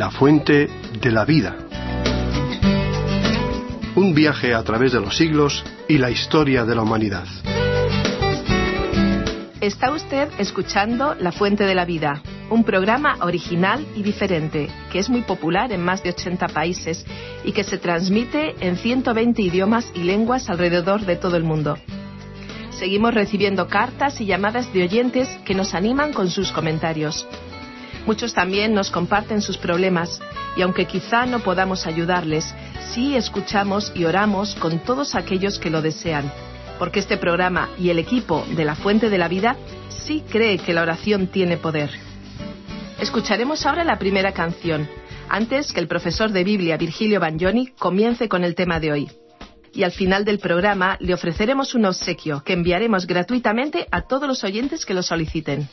La fuente de la vida. Un viaje a través de los siglos y la historia de la humanidad. Está usted escuchando La Fuente de la Vida, un programa original y diferente que es muy popular en más de 80 países y que se transmite en 120 idiomas y lenguas alrededor de todo el mundo. Seguimos recibiendo cartas y llamadas de oyentes que nos animan con sus comentarios. Muchos también nos comparten sus problemas y aunque quizá no podamos ayudarles, sí escuchamos y oramos con todos aquellos que lo desean porque este programa y el equipo de La Fuente de la Vida sí cree que la oración tiene poder. Escucharemos ahora la primera canción, antes que el profesor de Biblia Virgilio Bagnoni comience con el tema de hoy. Y al final del programa le ofreceremos un obsequio que enviaremos gratuitamente a todos los oyentes que lo soliciten.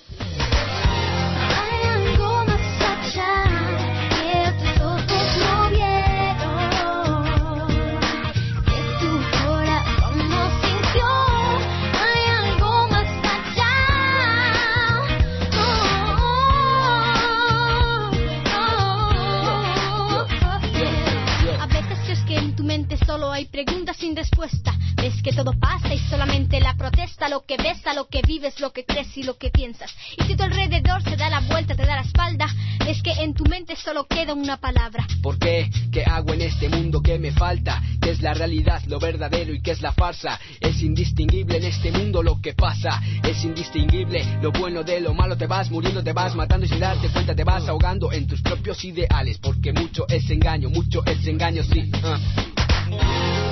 Lo que ves, a lo que vives, lo que crees y lo que piensas. Y si tu alrededor se da la vuelta, te da la espalda, es que en tu mente solo queda una palabra. ¿Por qué? ¿Qué hago en este mundo que me falta? ¿Qué es la realidad, lo verdadero y qué es la farsa? Es indistinguible en este mundo lo que pasa. Es indistinguible lo bueno de lo malo. Te vas muriendo, te vas matando y sin darte cuenta te vas ahogando en tus propios ideales. Porque mucho es engaño, mucho es engaño, sí. Ah.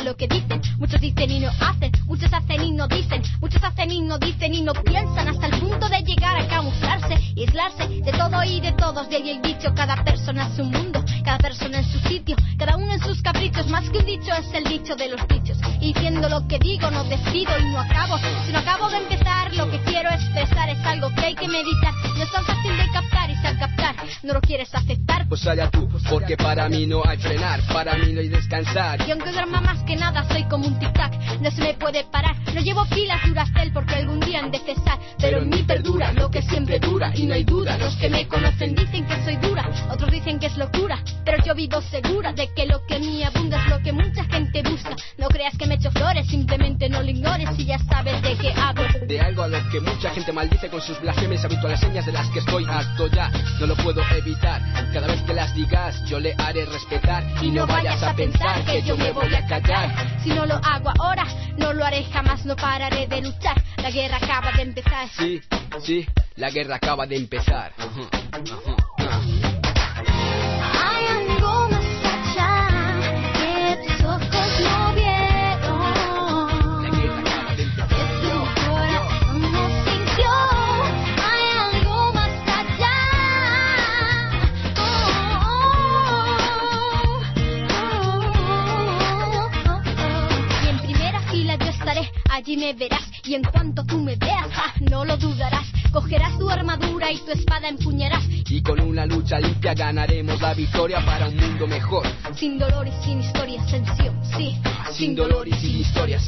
Lo que dicen. Muchos dicen y no hacen, muchos hacen y no dicen. Muchos hacen y no dicen y no piensan hasta el punto de llegar a camuflarse y aislarse de todo y de todos. De ahí el dicho, cada persona es un mundo, cada persona en su sitio, cada uno en sus caprichos. Más que un dicho es el dicho de los dichos. Y diciendo lo que digo, no decido y no acabo. Si no acabo de empezar, lo que quiero expresar es algo que hay que meditar. No es tan fácil de captar y al captar no lo quieres aceptar. Pues allá tú, porque para mí no hay frenar, para mí no hay descansar. Y aunque pero en mí perdura lo que siempre dura y no hay duda. Los que me conocen dicen que soy dura, otros dicen que es locura, pero yo vivo segura de que lo que me abunda es lo que mucha gente busca. No creas que me echo flores, simplemente no lo ignores y ya sabes de qué hablo. Que mucha gente maldice con sus blasfemias habituales señas de las que estoy harto ya, no lo puedo evitar. Cada vez que las digas, yo le haré respetar y no vayas a pensar que yo me voy a callar. Si no lo hago ahora, no lo haré jamás, no pararé de luchar. La guerra acaba de empezar. Sí, sí, la guerra acaba de empezar. Allí me verás y en cuanto tú me veas, no lo dudarás. Cogerás tu armadura y tu espada empuñarás. Y con una lucha limpia ganaremos la victoria para un mundo mejor. Sin dolor y sin historia, ascensión, sí. Sin dolor y sin historia,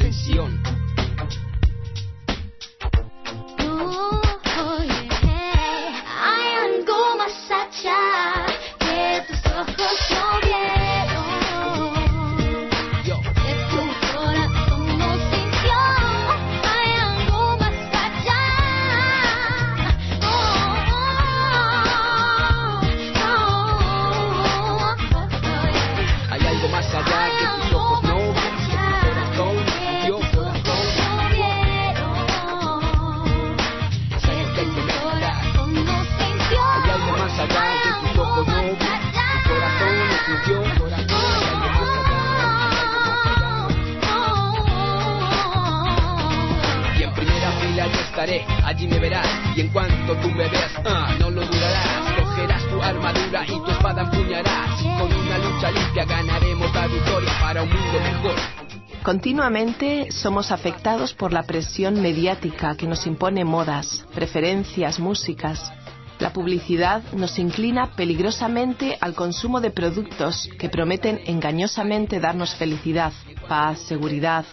Continuamente somos afectados por la presión mediática que nos impone modas, preferencias, músicas. La publicidad nos inclina peligrosamente al consumo de productos que prometen engañosamente darnos felicidad, paz, seguridad.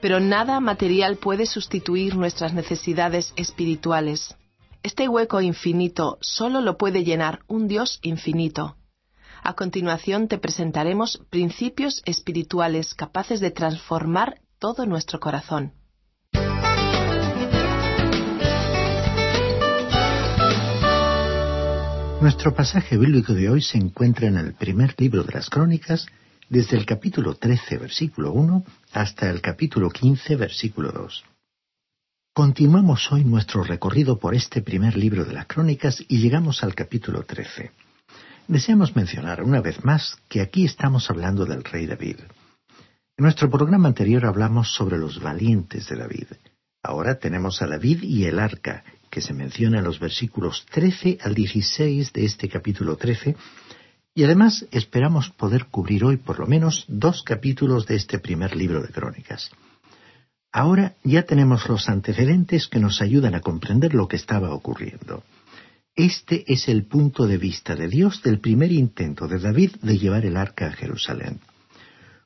Pero nada material puede sustituir nuestras necesidades espirituales. Este hueco infinito solo lo puede llenar un Dios infinito. A continuación te presentaremos principios espirituales capaces de transformar todo nuestro corazón. Nuestro pasaje bíblico de hoy se encuentra en el primer libro de las Crónicas, desde el capítulo 13, versículo 1, hasta el capítulo 15, versículo 2. Continuamos hoy nuestro recorrido por este primer libro de las Crónicas y llegamos al capítulo 13. Deseamos mencionar una vez más que aquí estamos hablando del rey David. En nuestro programa anterior hablamos sobre los valientes de David. Ahora tenemos a David y el arca, que se menciona en los versículos 13 al 16 de este capítulo 13, y además esperamos poder cubrir hoy por lo menos dos capítulos de este primer libro de crónicas. Ahora ya tenemos los antecedentes que nos ayudan a comprender lo que estaba ocurriendo. Este es el punto de vista de Dios del primer intento de David de llevar el arca a Jerusalén.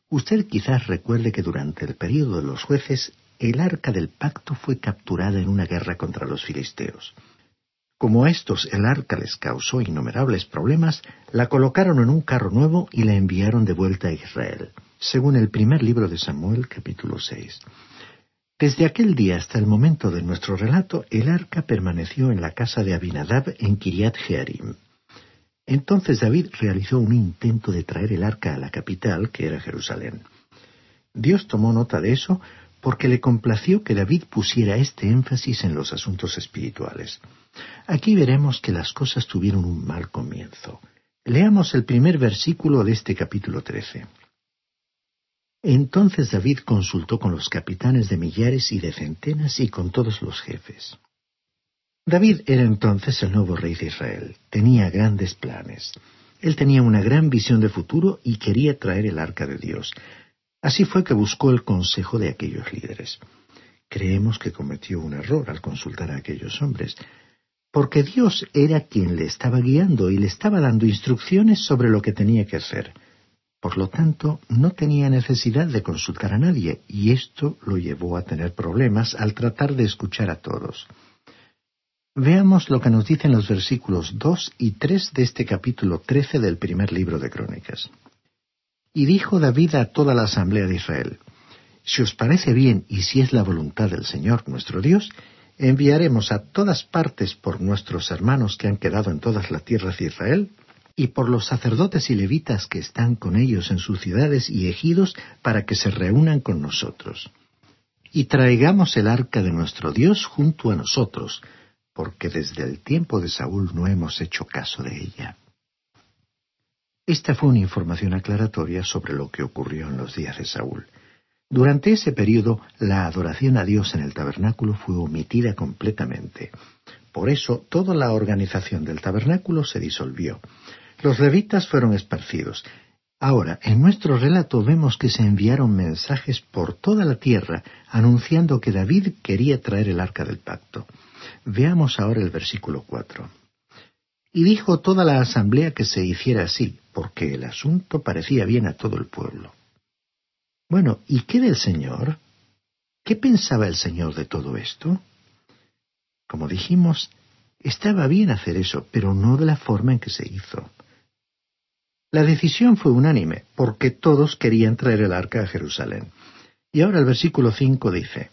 Usted quizás recuerde que durante el período de los jueces el arca del pacto fue capturada en una guerra contra los filisteos. Como a estos el arca les causó innumerables problemas, la colocaron en un carro nuevo y la enviaron de vuelta a Israel, según el primer libro de Samuel capítulo 6. Desde aquel día hasta el momento de nuestro relato, el arca permaneció en la casa de Abinadab en Kiriat Jearim. Entonces David realizó un intento de traer el arca a la capital, que era Jerusalén. Dios tomó nota de eso porque le complació que David pusiera este énfasis en los asuntos espirituales. Aquí veremos que las cosas tuvieron un mal comienzo. Leamos el primer versículo de este capítulo 13. Entonces David consultó con los capitanes de millares y de centenas y con todos los jefes. David era entonces el nuevo rey de Israel. Tenía grandes planes. Él tenía una gran visión de futuro y quería traer el arca de Dios. Así fue que buscó el consejo de aquellos líderes. Creemos que cometió un error al consultar a aquellos hombres, porque Dios era quien le estaba guiando y le estaba dando instrucciones sobre lo que tenía que hacer. Por lo tanto, no tenía necesidad de consultar a nadie, y esto lo llevó a tener problemas al tratar de escuchar a todos. Veamos lo que nos dicen los versículos dos y tres de este capítulo trece del primer libro de Crónicas. Y dijo David a toda la asamblea de Israel, Si os parece bien y si es la voluntad del Señor nuestro Dios, enviaremos a todas partes por nuestros hermanos que han quedado en todas las tierras de Israel, y por los sacerdotes y levitas que están con ellos en sus ciudades y ejidos para que se reúnan con nosotros. Y traigamos el arca de nuestro Dios junto a nosotros, porque desde el tiempo de Saúl no hemos hecho caso de ella. Esta fue una información aclaratoria sobre lo que ocurrió en los días de Saúl. Durante ese periodo, la adoración a Dios en el tabernáculo fue omitida completamente. Por eso, toda la organización del tabernáculo se disolvió. Los levitas fueron esparcidos. Ahora, en nuestro relato vemos que se enviaron mensajes por toda la tierra anunciando que David quería traer el arca del pacto. Veamos ahora el versículo cuatro. Y dijo toda la asamblea que se hiciera así, porque el asunto parecía bien a todo el pueblo. Bueno, ¿y qué del Señor? ¿Qué pensaba el Señor de todo esto? Como dijimos, estaba bien hacer eso, pero no de la forma en que se hizo. La decisión fue unánime, porque todos querían traer el arca a Jerusalén. Y ahora el versículo 5 dice,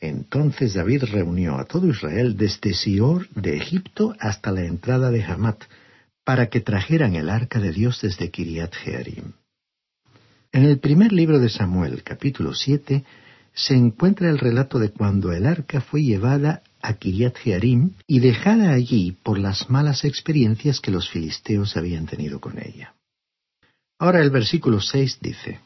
Entonces David reunió a todo Israel desde Sior de Egipto hasta la entrada de Hamat, para que trajeran el arca de Dios desde Kiriat Jearim. En el primer libro de Samuel, capítulo 7, se encuentra el relato de cuando el arca fue llevada a Kiriat Jearim y dejada allí por las malas experiencias que los filisteos habían tenido con ella. Ahora el versículo 6 dice,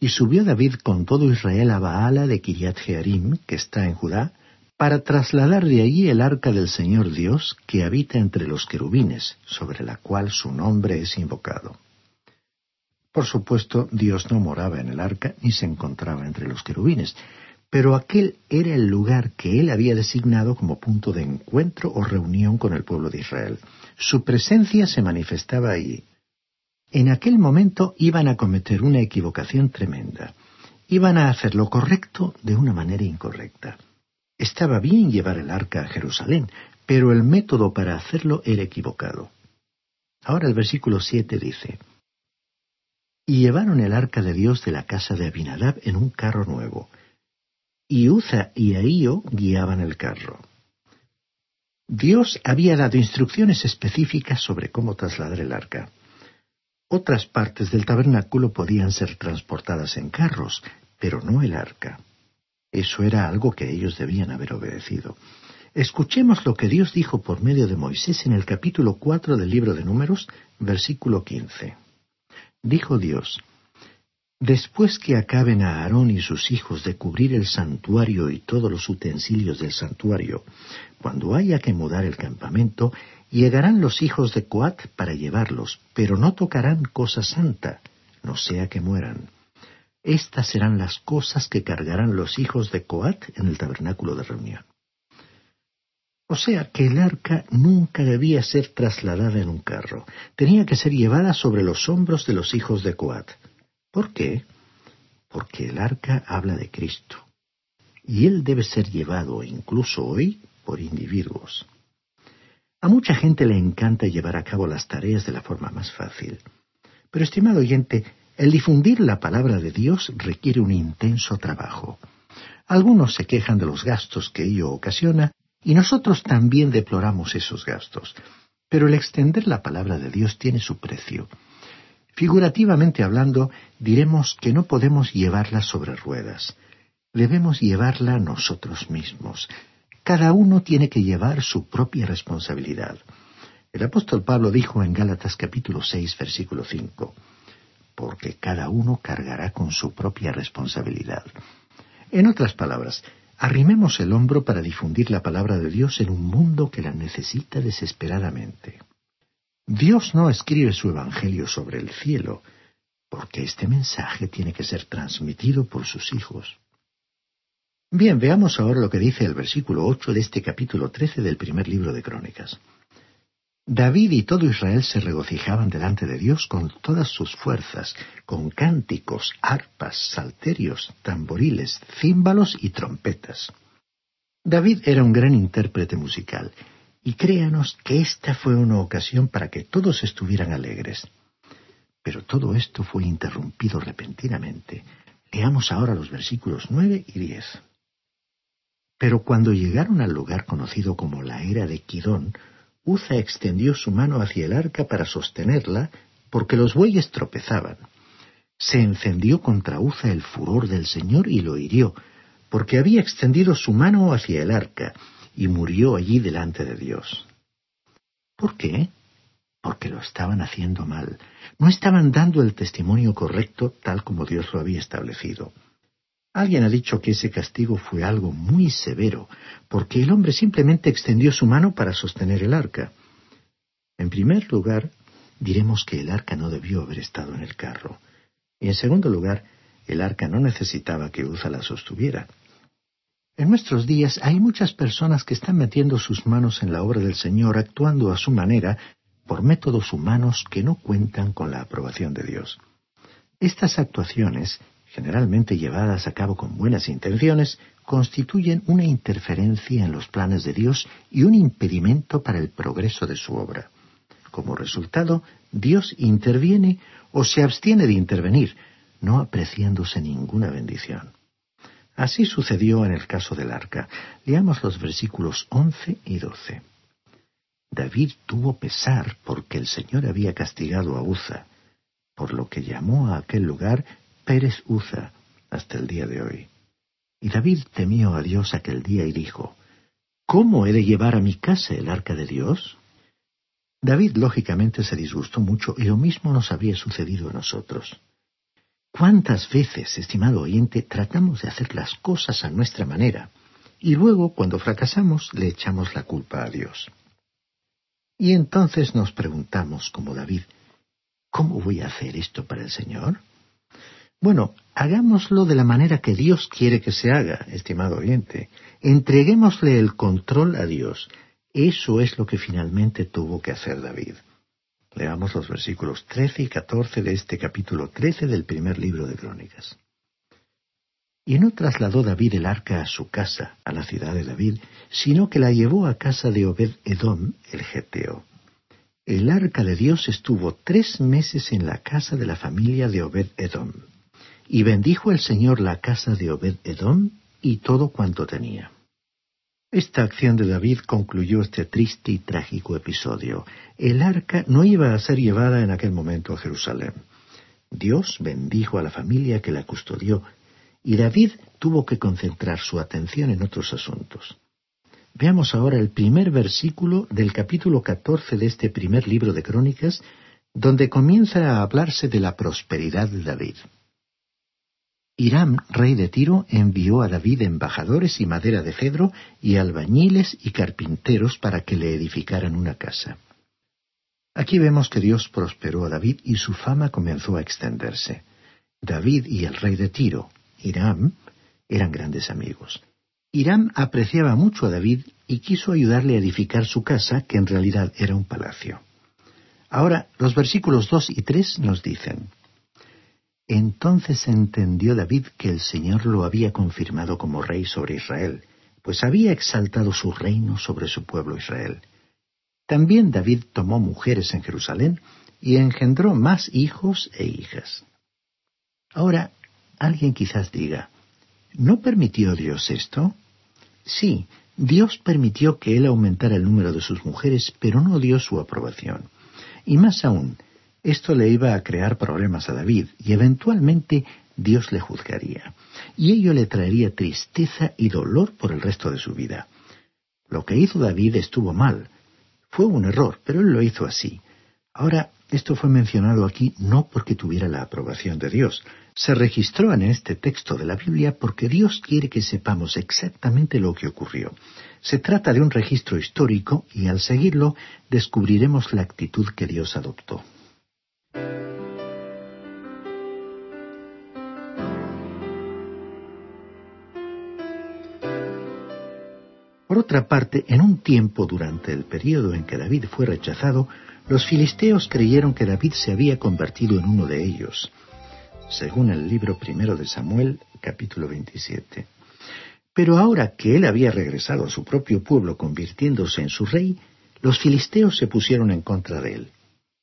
Y subió David con todo Israel a Baala de Kiriat Jearim, que está en Judá, para trasladar de allí el arca del Señor Dios que habita entre los querubines, sobre la cual su nombre es invocado. Por supuesto, Dios no moraba en el arca ni se encontraba entre los querubines, pero aquel era el lugar que él había designado como punto de encuentro o reunión con el pueblo de Israel. Su presencia se manifestaba allí. En aquel momento iban a cometer una equivocación tremenda. Iban a hacer lo correcto de una manera incorrecta. Estaba bien llevar el arca a Jerusalén, pero el método para hacerlo era equivocado. Ahora el versículo siete dice, Y llevaron el arca de Dios de la casa de Abinadab en un carro nuevo, y Uza y Ahío guiaban el carro. Dios había dado instrucciones específicas sobre cómo trasladar el arca. Otras partes del tabernáculo podían ser transportadas en carros, pero no el arca. Eso era algo que ellos debían haber obedecido. Escuchemos lo que Dios dijo por medio de Moisés en el capítulo cuatro del libro de Números, versículo quince. Dijo Dios, Después que acaben a Aarón y sus hijos de cubrir el santuario y todos los utensilios del santuario, cuando haya que mudar el campamento, llegarán los hijos de Coat para llevarlos, pero no tocarán cosa santa, no sea que mueran. Estas serán las cosas que cargarán los hijos de Coat en el tabernáculo de reunión. O sea que el arca nunca debía ser trasladada en un carro, tenía que ser llevada sobre los hombros de los hijos de Coat. ¿Por qué? Porque el arca habla de Cristo, y él debe ser llevado incluso hoy por individuos. A mucha gente le encanta llevar a cabo las tareas de la forma más fácil. Pero, estimado oyente, el difundir la palabra de Dios requiere un intenso trabajo. Algunos se quejan de los gastos que ello ocasiona y nosotros también deploramos esos gastos. Pero el extender la palabra de Dios tiene su precio. Figurativamente hablando, diremos que no podemos llevarla sobre ruedas. Debemos llevarla nosotros mismos. Cada uno tiene que llevar su propia responsabilidad. El apóstol Pablo dijo en Gálatas capítulo 6, versículo 5, porque cada uno cargará con su propia responsabilidad. En otras palabras, Arrimemos el hombro para difundir la palabra de Dios en un mundo que la necesita desesperadamente. Dios no escribe su Evangelio sobre el cielo, porque este mensaje tiene que ser transmitido por sus hijos. Bien, veamos ahora lo que dice el versículo ocho de este capítulo trece del primer libro de Crónicas. David y todo Israel se regocijaban delante de Dios con todas sus fuerzas, con cánticos, arpas, salterios, tamboriles, címbalos y trompetas. David era un gran intérprete musical, y créanos que esta fue una ocasión para que todos estuvieran alegres. Pero todo esto fue interrumpido repentinamente. Leamos ahora los versículos nueve y diez. Pero cuando llegaron al lugar conocido como la era de Quidón, Uza extendió su mano hacia el arca para sostenerla, porque los bueyes tropezaban. Se encendió contra Uza el furor del Señor y lo hirió, porque había extendido su mano hacia el arca, y murió allí delante de Dios. ¿Por qué? Porque lo estaban haciendo mal. No estaban dando el testimonio correcto tal como Dios lo había establecido. Alguien ha dicho que ese castigo fue algo muy severo, porque el hombre simplemente extendió su mano para sostener el arca. En primer lugar, diremos que el arca no debió haber estado en el carro. Y en segundo lugar, el arca no necesitaba que Uza la sostuviera. En nuestros días hay muchas personas que están metiendo sus manos en la obra del Señor, actuando a su manera, por métodos humanos que no cuentan con la aprobación de Dios. Estas actuaciones generalmente llevadas a cabo con buenas intenciones, constituyen una interferencia en los planes de Dios y un impedimento para el progreso de su obra. Como resultado, Dios interviene o se abstiene de intervenir, no apreciándose ninguna bendición. Así sucedió en el caso del arca. Leamos los versículos once y doce. David tuvo pesar porque el Señor había castigado a Uza, por lo que llamó a aquel lugar Pérez Uza hasta el día de hoy. Y David temió a Dios aquel día y dijo, ¿Cómo he de llevar a mi casa el arca de Dios? David lógicamente se disgustó mucho y lo mismo nos había sucedido a nosotros. ¿Cuántas veces, estimado oyente, tratamos de hacer las cosas a nuestra manera y luego, cuando fracasamos, le echamos la culpa a Dios? Y entonces nos preguntamos, como David, ¿cómo voy a hacer esto para el Señor? Bueno, hagámoslo de la manera que Dios quiere que se haga, estimado oyente. Entreguémosle el control a Dios. Eso es lo que finalmente tuvo que hacer David. Leamos los versículos 13 y 14 de este capítulo 13 del primer libro de Crónicas. Y no trasladó David el arca a su casa, a la ciudad de David, sino que la llevó a casa de Obed Edom, el Geteo. El arca de Dios estuvo tres meses en la casa de la familia de Obed Edom. Y bendijo el Señor la casa de Obed Edom y todo cuanto tenía. Esta acción de David concluyó este triste y trágico episodio. El arca no iba a ser llevada en aquel momento a Jerusalén. Dios bendijo a la familia que la custodió, y David tuvo que concentrar su atención en otros asuntos. Veamos ahora el primer versículo del capítulo 14 de este primer libro de Crónicas, donde comienza a hablarse de la prosperidad de David. Hiram, rey de Tiro, envió a David embajadores y madera de cedro y albañiles y carpinteros para que le edificaran una casa. Aquí vemos que Dios prosperó a David y su fama comenzó a extenderse. David y el rey de Tiro, Hiram, eran grandes amigos. Hiram apreciaba mucho a David y quiso ayudarle a edificar su casa, que en realidad era un palacio. Ahora, los versículos dos y tres nos dicen, Entonces entendió David que el Señor lo había confirmado como rey sobre Israel, pues había exaltado su reino sobre su pueblo Israel. También David tomó mujeres en Jerusalén y engendró más hijos e hijas. Ahora, alguien quizás diga, ¿no permitió Dios esto? Sí, Dios permitió que él aumentara el número de sus mujeres, pero no dio su aprobación. Y más aún, esto le iba a crear problemas a David, y eventualmente Dios le juzgaría. Y ello le traería tristeza y dolor por el resto de su vida. Lo que hizo David estuvo mal. Fue un error, pero él lo hizo así. Ahora, esto fue mencionado aquí no porque tuviera la aprobación de Dios. Se registró en este texto de la Biblia porque Dios quiere que sepamos exactamente lo que ocurrió. Se trata de un registro histórico y al seguirlo descubriremos la actitud que Dios adoptó. Por otra parte, en un tiempo durante el periodo en que David fue rechazado, los filisteos creyeron que David se había convertido en uno de ellos, según el libro primero de Samuel, capítulo 27. Pero ahora que él había regresado a su propio pueblo convirtiéndose en su rey, los filisteos se pusieron en contra de él.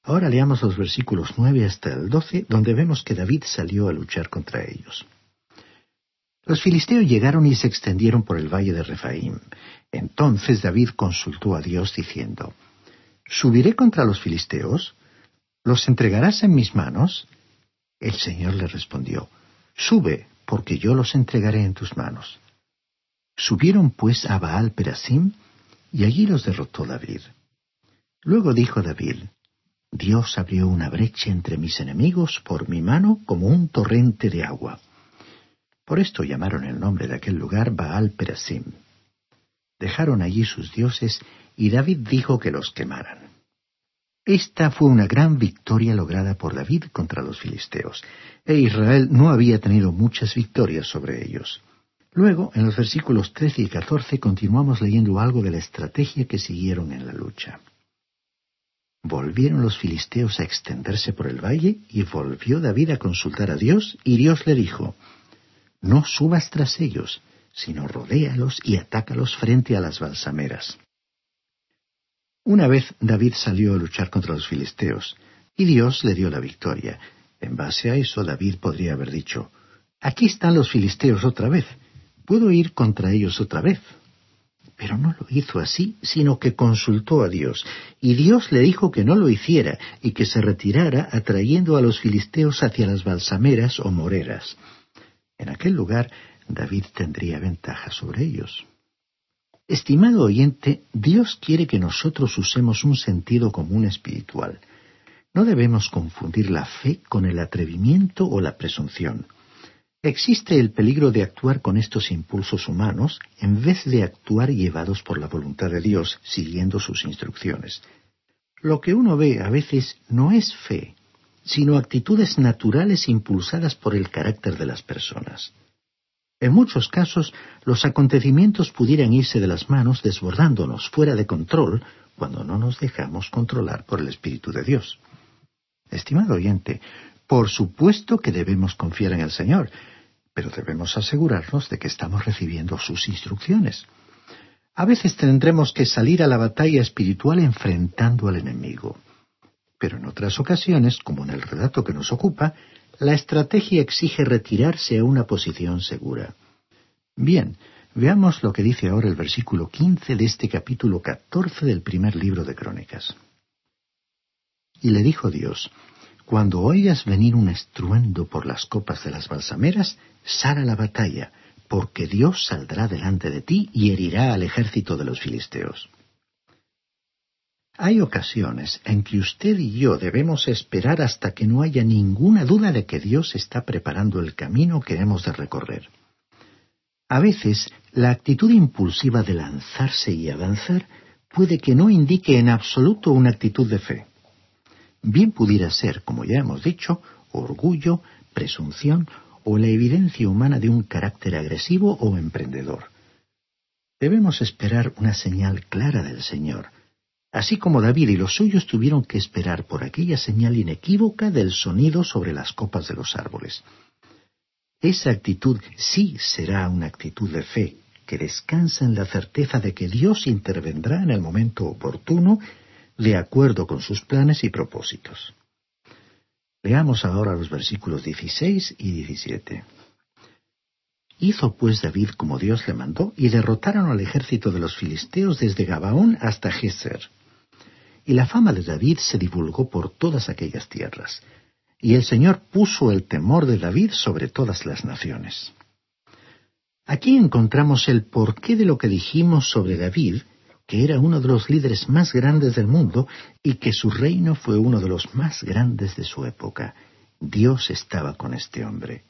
Ahora leamos los versículos nueve hasta el doce, donde vemos que David salió a luchar contra ellos. Los filisteos llegaron y se extendieron por el valle de Refaim. Entonces David consultó a Dios diciendo, ¿Subiré contra los filisteos? ¿Los entregarás en mis manos? El Señor le respondió, Sube, porque yo los entregaré en tus manos. Subieron pues a Baal Perasim, y allí los derrotó David. Luego dijo David, Dios abrió una brecha entre mis enemigos por mi mano como un torrente de agua. Por esto llamaron el nombre de aquel lugar Baal Perasim. Dejaron allí sus dioses y David dijo que los quemaran. Esta fue una gran victoria lograda por David contra los filisteos, e Israel no había tenido muchas victorias sobre ellos. Luego, en los versículos 13 y 14, continuamos leyendo algo de la estrategia que siguieron en la lucha. Volvieron los filisteos a extenderse por el valle, y volvió David a consultar a Dios, y Dios le dijo, No subas tras ellos, sino rodéalos y atácalos frente a las balsameras. Una vez David salió a luchar contra los filisteos, y Dios le dio la victoria. En base a eso David podría haber dicho, Aquí están los filisteos otra vez, puedo ir contra ellos otra vez. Pero no lo hizo así, sino que consultó a Dios, y Dios le dijo que no lo hiciera y que se retirara atrayendo a los filisteos hacia las balsameras o moreras. En aquel lugar David tendría ventaja sobre ellos. Estimado oyente, Dios quiere que nosotros usemos un sentido común espiritual. No debemos confundir la fe con el atrevimiento o la presunción. Existe el peligro de actuar con estos impulsos humanos en vez de actuar llevados por la voluntad de Dios, siguiendo sus instrucciones. Lo que uno ve a veces no es fe, sino actitudes naturales impulsadas por el carácter de las personas. En muchos casos, los acontecimientos pudieran irse de las manos desbordándonos fuera de control cuando no nos dejamos controlar por el Espíritu de Dios. Estimado oyente, por supuesto que debemos confiar en el Señor, pero debemos asegurarnos de que estamos recibiendo sus instrucciones. A veces tendremos que salir a la batalla espiritual enfrentando al enemigo. Pero en otras ocasiones, como en el relato que nos ocupa, la estrategia exige retirarse a una posición segura. Bien, veamos lo que dice ahora el versículo 15 de este capítulo 14 del primer libro de Crónicas. Y le dijo Dios, Cuando oigas venir un estruendo por las copas de las balsameras, sal a la batalla, porque Dios saldrá delante de ti y herirá al ejército de los filisteos. Hay ocasiones en que usted y yo debemos esperar hasta que no haya ninguna duda de que Dios está preparando el camino que hemos de recorrer. A veces, la actitud impulsiva de lanzarse y avanzar puede que no indique en absoluto una actitud de fe. Bien pudiera ser, como ya hemos dicho, orgullo, presunción o la evidencia humana de un carácter agresivo o emprendedor. Debemos esperar una señal clara del Señor, así como David y los suyos tuvieron que esperar por aquella señal inequívoca del sonido sobre las copas de los árboles. Esa actitud sí será una actitud de fe, que descansa en la certeza de que Dios intervendrá en el momento oportuno, de acuerdo con sus planes y propósitos. Leamos ahora los versículos 16 y 17. Hizo pues David como Dios le mandó, y derrotaron al ejército de los filisteos desde Gabaón hasta Geser y la fama de David se divulgó por todas aquellas tierras, y el Señor puso el temor de David sobre todas las naciones. Aquí encontramos el porqué de lo que dijimos sobre David, que era uno de los líderes más grandes del mundo y que su reino fue uno de los más grandes de su época. Dios estaba con este hombre.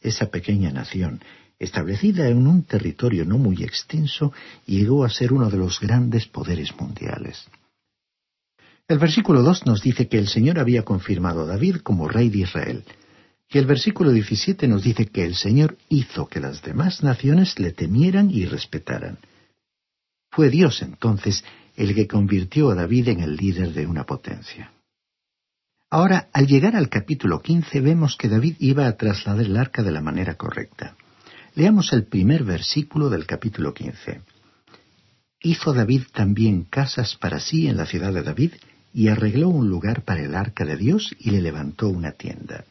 Esa pequeña nación, establecida en un territorio no muy extenso, llegó a ser uno de los grandes poderes mundiales. El versículo 2 nos dice que el Señor había confirmado a David como rey de Israel. Y el versículo 17 nos dice que el Señor hizo que las demás naciones le temieran y respetaran. Fue Dios entonces el que convirtió a David en el líder de una potencia. Ahora, al llegar al capítulo 15, vemos que David iba a trasladar el arca de la manera correcta. Leamos el primer versículo del capítulo 15. Hizo David también casas para sí en la ciudad de David, y arregló un lugar para el arca de Dios y le levantó una tienda.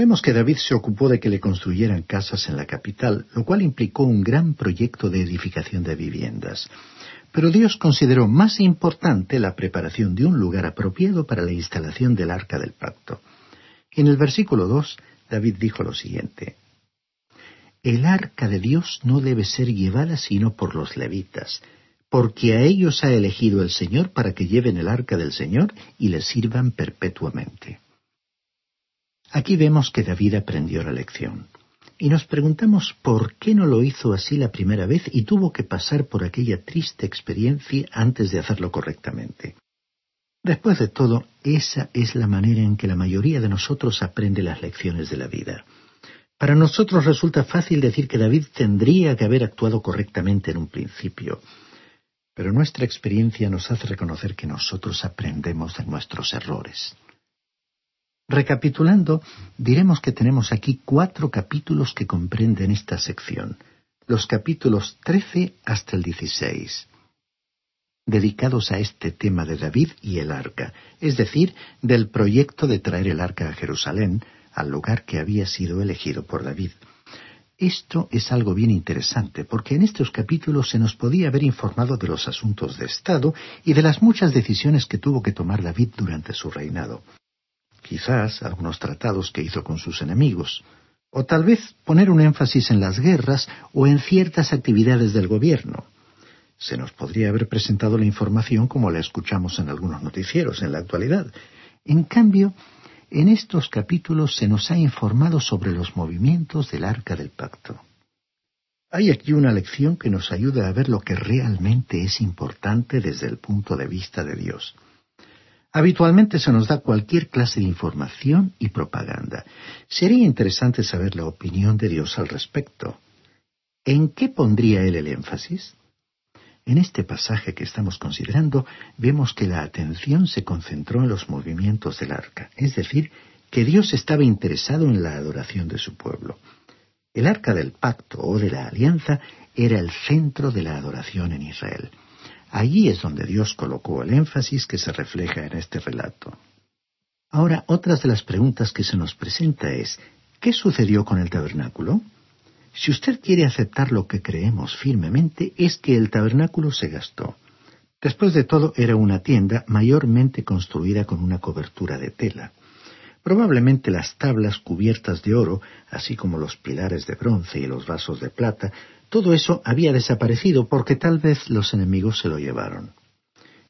Vemos que David se ocupó de que le construyeran casas en la capital, lo cual implicó un gran proyecto de edificación de viviendas. Pero Dios consideró más importante la preparación de un lugar apropiado para la instalación del arca del pacto. En el versículo 2, David dijo lo siguiente, El arca de Dios no debe ser llevada sino por los levitas, porque a ellos ha elegido el Señor para que lleven el arca del Señor y le sirvan perpetuamente. Aquí vemos que David aprendió la lección. Y nos preguntamos por qué no lo hizo así la primera vez y tuvo que pasar por aquella triste experiencia antes de hacerlo correctamente. Después de todo, esa es la manera en que la mayoría de nosotros aprende las lecciones de la vida. Para nosotros resulta fácil decir que David tendría que haber actuado correctamente en un principio, pero nuestra experiencia nos hace reconocer que nosotros aprendemos de nuestros errores. Recapitulando, diremos que tenemos aquí cuatro capítulos que comprenden esta sección, los capítulos 13 hasta el 16, dedicados a este tema de David y el arca, es decir, del proyecto de traer el arca a Jerusalén, al lugar que había sido elegido por David. Esto es algo bien interesante, porque en estos capítulos se nos podía haber informado de los asuntos de Estado y de las muchas decisiones que tuvo que tomar David durante su reinado. Quizás algunos tratados que hizo con sus enemigos, o tal vez poner un énfasis en las guerras o en ciertas actividades del gobierno. Se nos podría haber presentado la información como la escuchamos en algunos noticieros en la actualidad. En cambio, en estos capítulos se nos ha informado sobre los movimientos del arca del pacto. Hay aquí una lección que nos ayuda a ver lo que realmente es importante desde el punto de vista de Dios. Habitualmente se nos da cualquier clase de información y propaganda. Sería interesante saber la opinión de Dios al respecto. ¿En qué pondría él el énfasis? En este pasaje que estamos considerando vemos que la atención se concentró en los movimientos del arca, es decir, que Dios estaba interesado en la adoración de su pueblo. El arca del pacto o de la alianza era el centro de la adoración en Israel. Allí es donde Dios colocó el énfasis que se refleja en este relato. Ahora, otras de las preguntas que se nos presenta es, ¿qué sucedió con el tabernáculo? Si usted quiere aceptar lo que creemos firmemente, es que el tabernáculo se gastó. Después de todo, era una tienda mayormente construida con una cobertura de tela. Probablemente las tablas cubiertas de oro, así como los pilares de bronce y los vasos de plata, todo eso había desaparecido porque tal vez los enemigos se lo llevaron.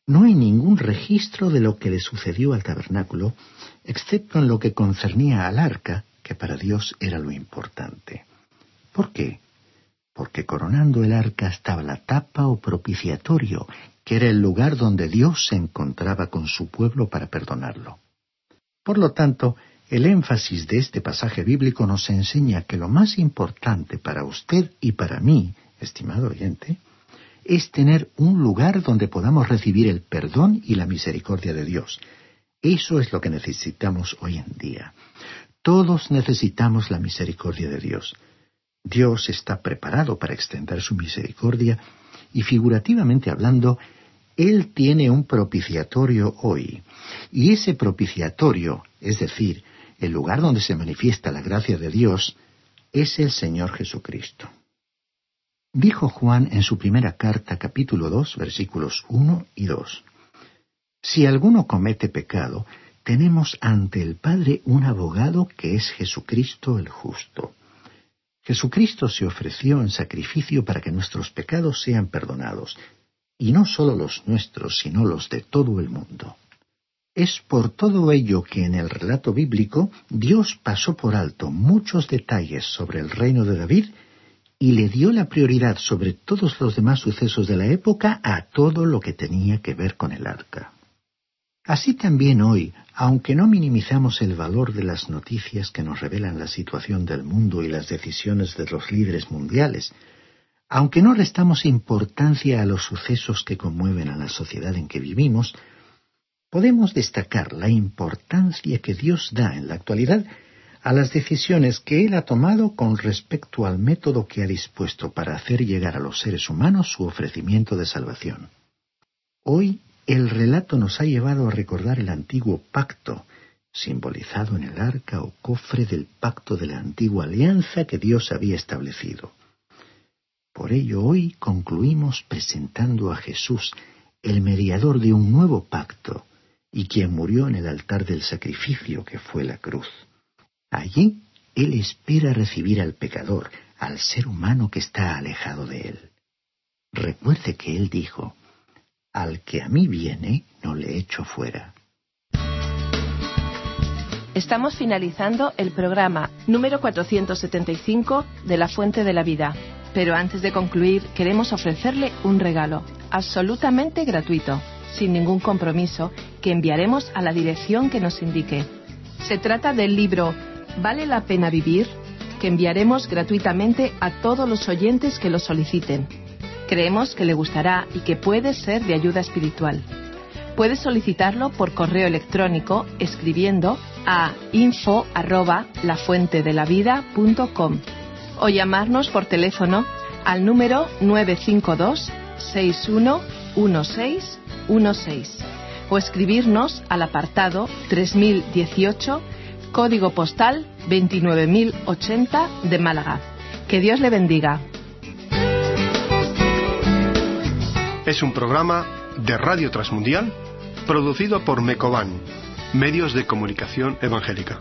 No hay ningún registro de lo que le sucedió al tabernáculo, excepto en lo que concernía al arca, que para Dios era lo importante. ¿Por qué? Porque coronando el arca estaba la tapa o propiciatorio, que era el lugar donde Dios se encontraba con su pueblo para perdonarlo. Por lo tanto, el énfasis de este pasaje bíblico nos enseña que lo más importante para usted y para mí, estimado oyente, es tener un lugar donde podamos recibir el perdón y la misericordia de Dios. Eso es lo que necesitamos hoy en día. Todos necesitamos la misericordia de Dios. Dios está preparado para extender su misericordia y figurativamente hablando, Él tiene un propiciatorio hoy. Y ese propiciatorio, es decir, el lugar donde se manifiesta la gracia de Dios, es el Señor Jesucristo. Dijo Juan en su primera carta capítulo 2 versículos 1 y 2. Si alguno comete pecado, tenemos ante el Padre un abogado que es Jesucristo el justo. Jesucristo se ofreció en sacrificio para que nuestros pecados sean perdonados, y no solo los nuestros, sino los de todo el mundo. Es por todo ello que en el relato bíblico Dios pasó por alto muchos detalles sobre el reino de David y le dio la prioridad sobre todos los demás sucesos de la época a todo lo que tenía que ver con el arca. Así también hoy, aunque no minimizamos el valor de las noticias que nos revelan la situación del mundo y las decisiones de los líderes mundiales, aunque no restamos importancia a los sucesos que conmueven a la sociedad en que vivimos, podemos destacar la importancia que Dios da en la actualidad a las decisiones que Él ha tomado con respecto al método que ha dispuesto para hacer llegar a los seres humanos su ofrecimiento de salvación. Hoy el relato nos ha llevado a recordar el antiguo pacto, simbolizado en el arca o cofre del pacto de la antigua alianza que Dios había establecido. Por ello hoy concluimos presentando a Jesús, el mediador de un nuevo pacto, y quien murió en el altar del sacrificio que fue la cruz. Allí Él espera recibir al pecador, al ser humano que está alejado de Él. Recuerde que Él dijo, Al que a mí viene, no le echo fuera. Estamos finalizando el programa número 475 de La Fuente de la Vida. Pero antes de concluir, queremos ofrecerle un regalo, absolutamente gratuito sin ningún compromiso, que enviaremos a la dirección que nos indique. Se trata del libro ¿Vale la pena vivir? que enviaremos gratuitamente a todos los oyentes que lo soliciten. Creemos que le gustará y que puede ser de ayuda espiritual. Puede solicitarlo por correo electrónico escribiendo a info o llamarnos por teléfono al número 952 6116 16 o escribirnos al apartado 3018, código postal 29080 de Málaga. Que Dios le bendiga. Es un programa de Radio Transmundial producido por Mecoban, Medios de Comunicación Evangélica.